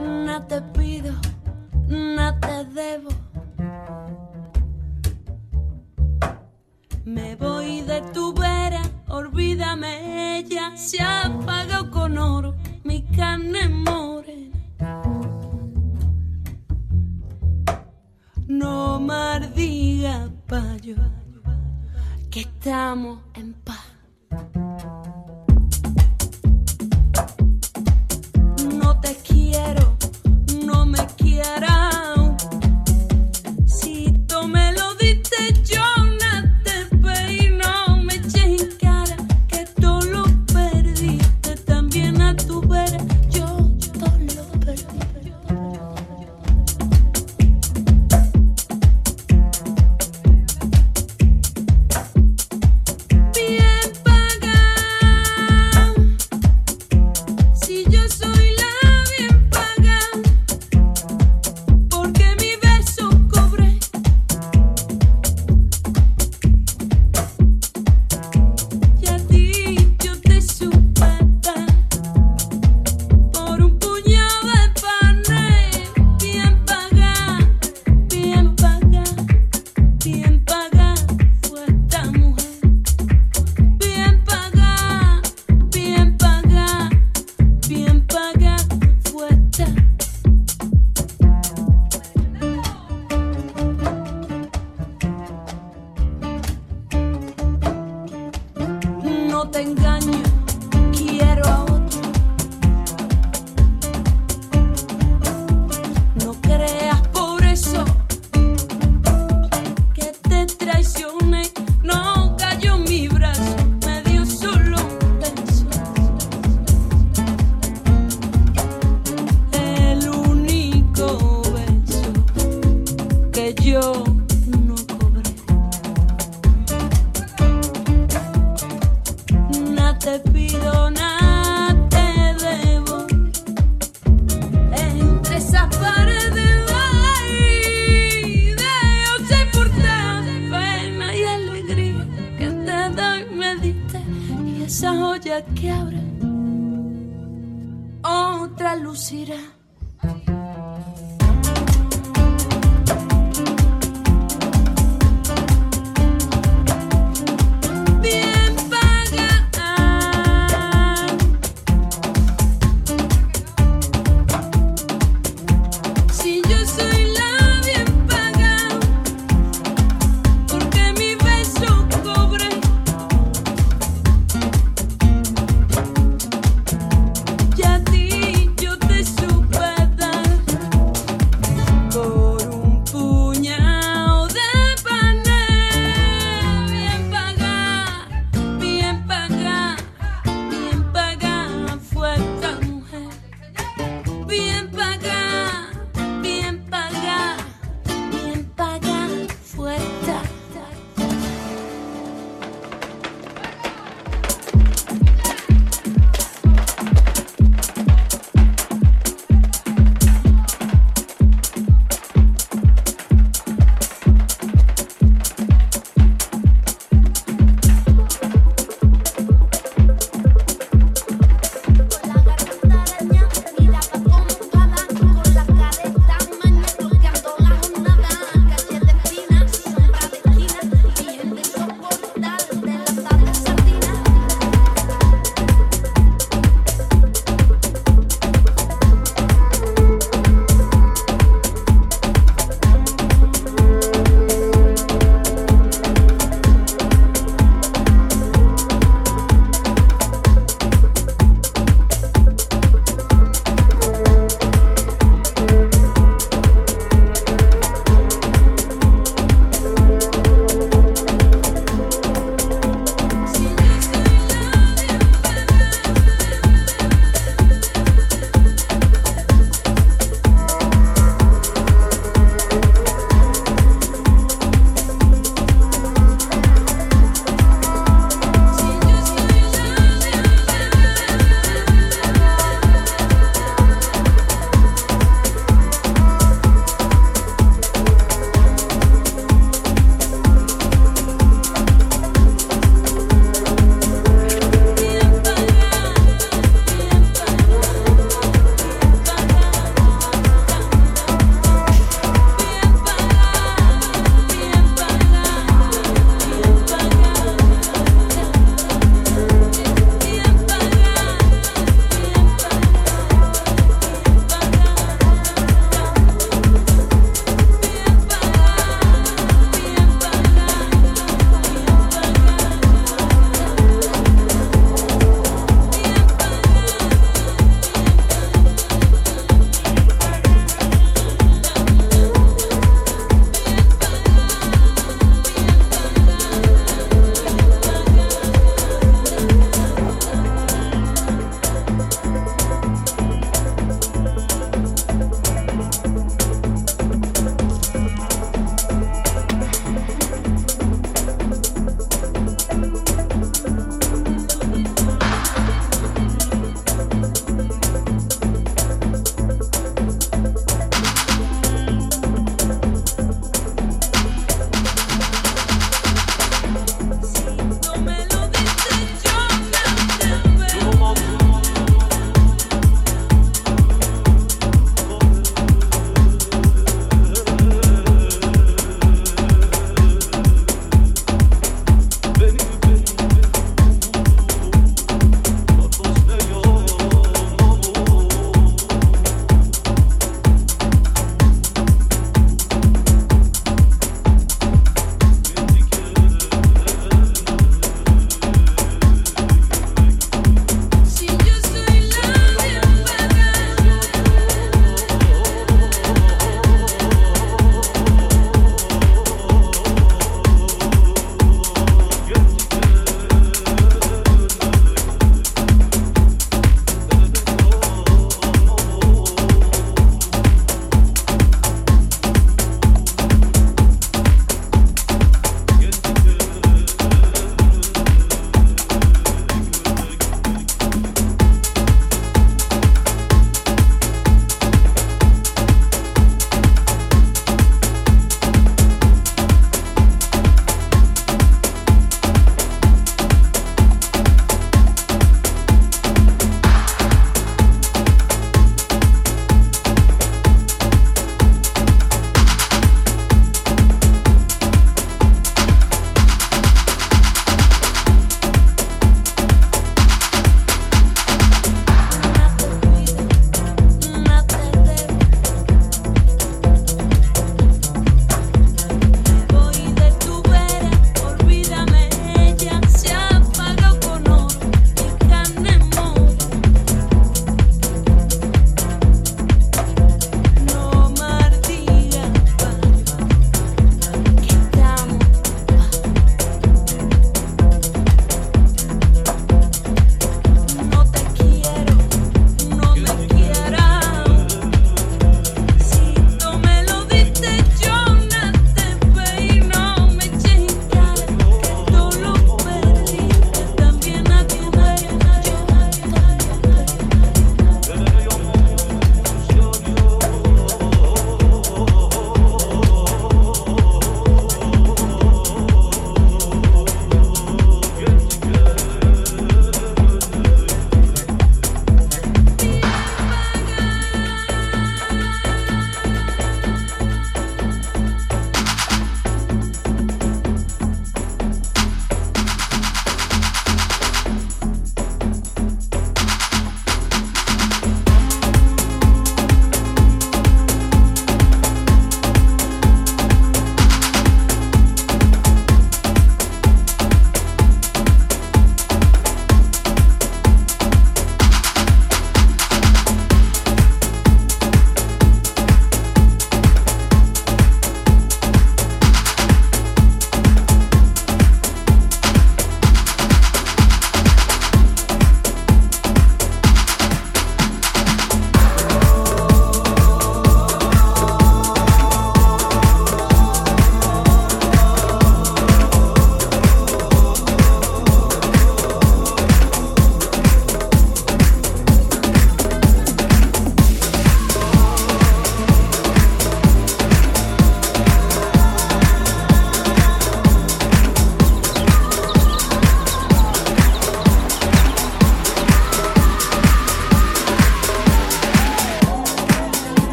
No te pido, no te debo. Me voy de tu vera, olvídame ella, se ha apagado con oro mi carne morena. No mardiga pa' llorar que estamos en paz.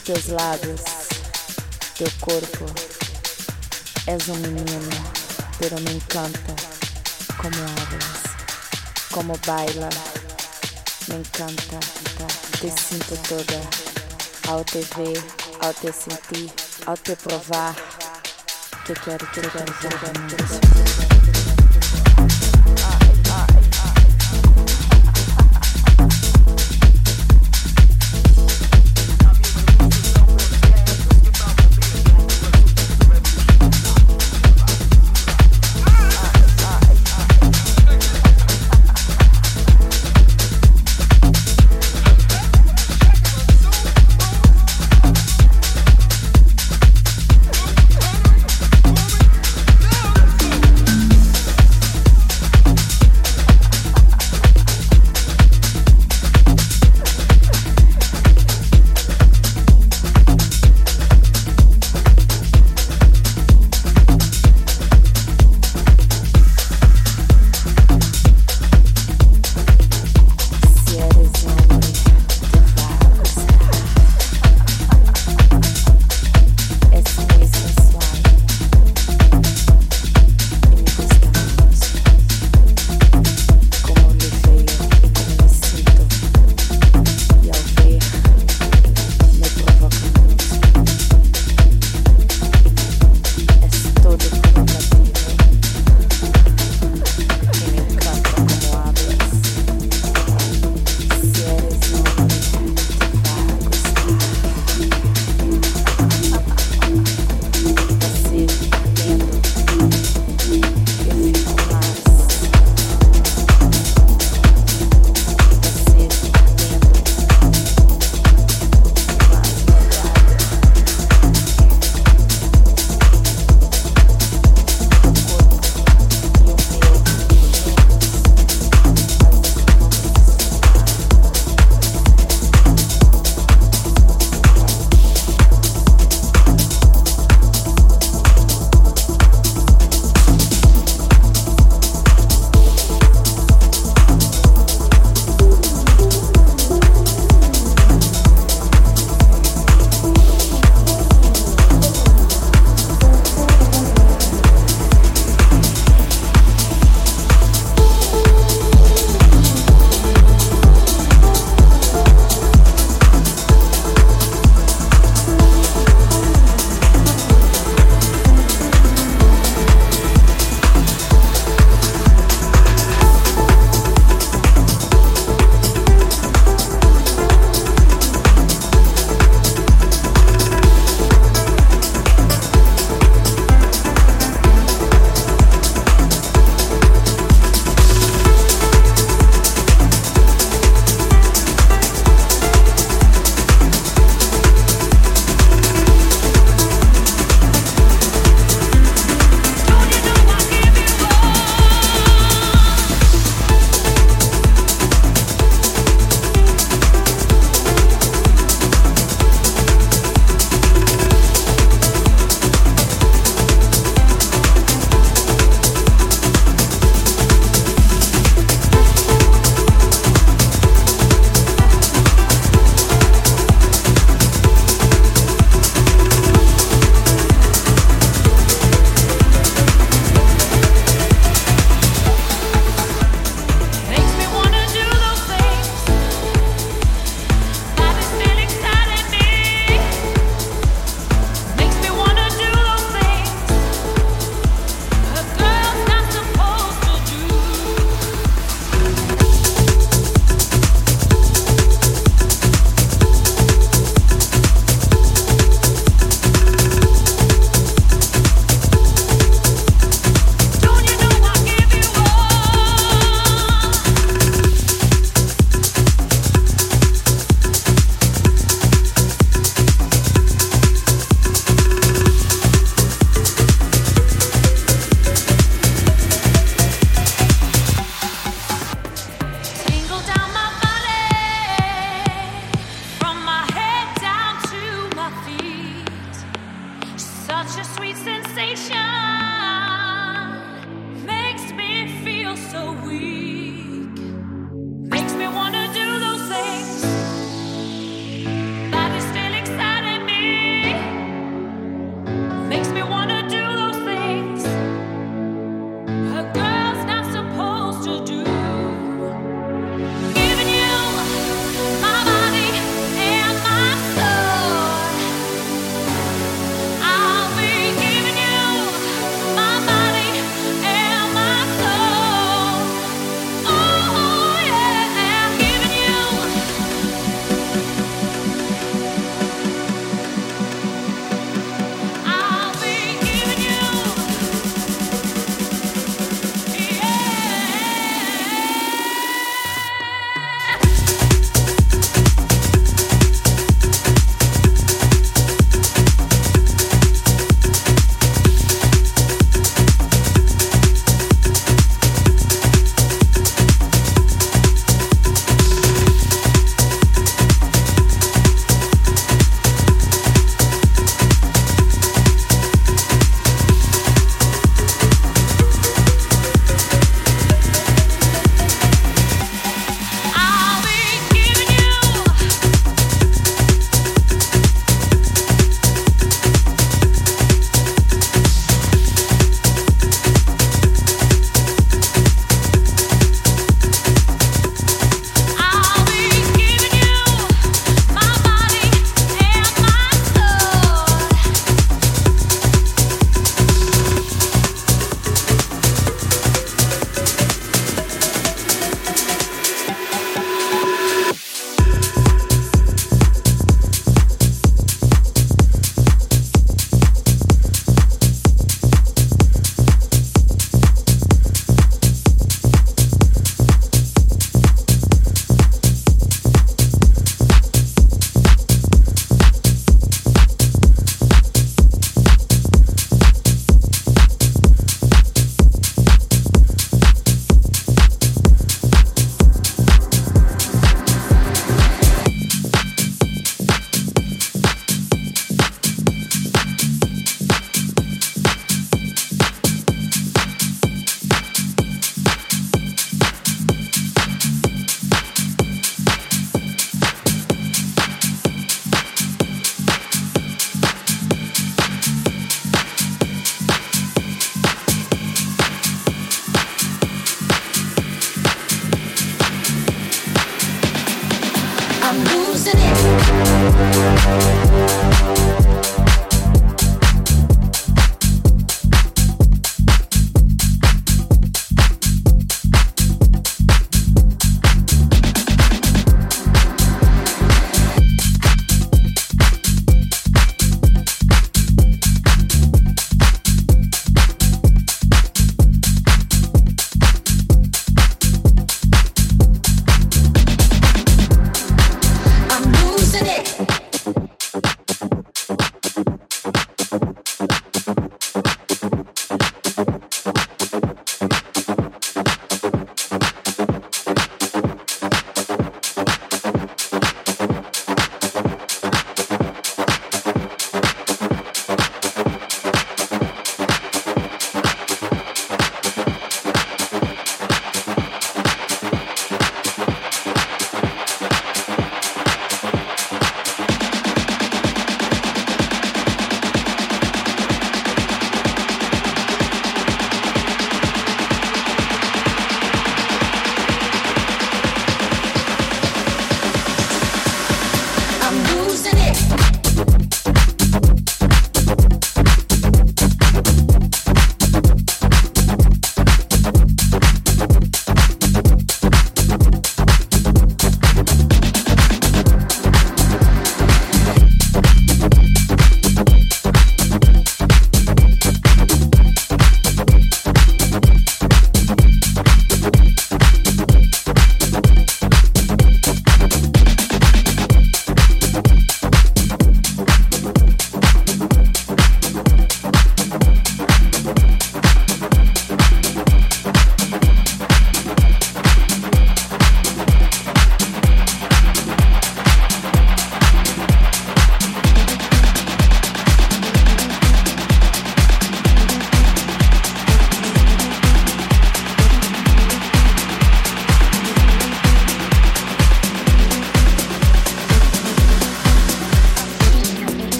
Teus lábios, teu corpo. És um menino, pero me encanta como hablas, como baila. Me encanta, te sinto toda ao te ver, ao te sentir, ao te provar. Que quero, que quero, que quero, que quero.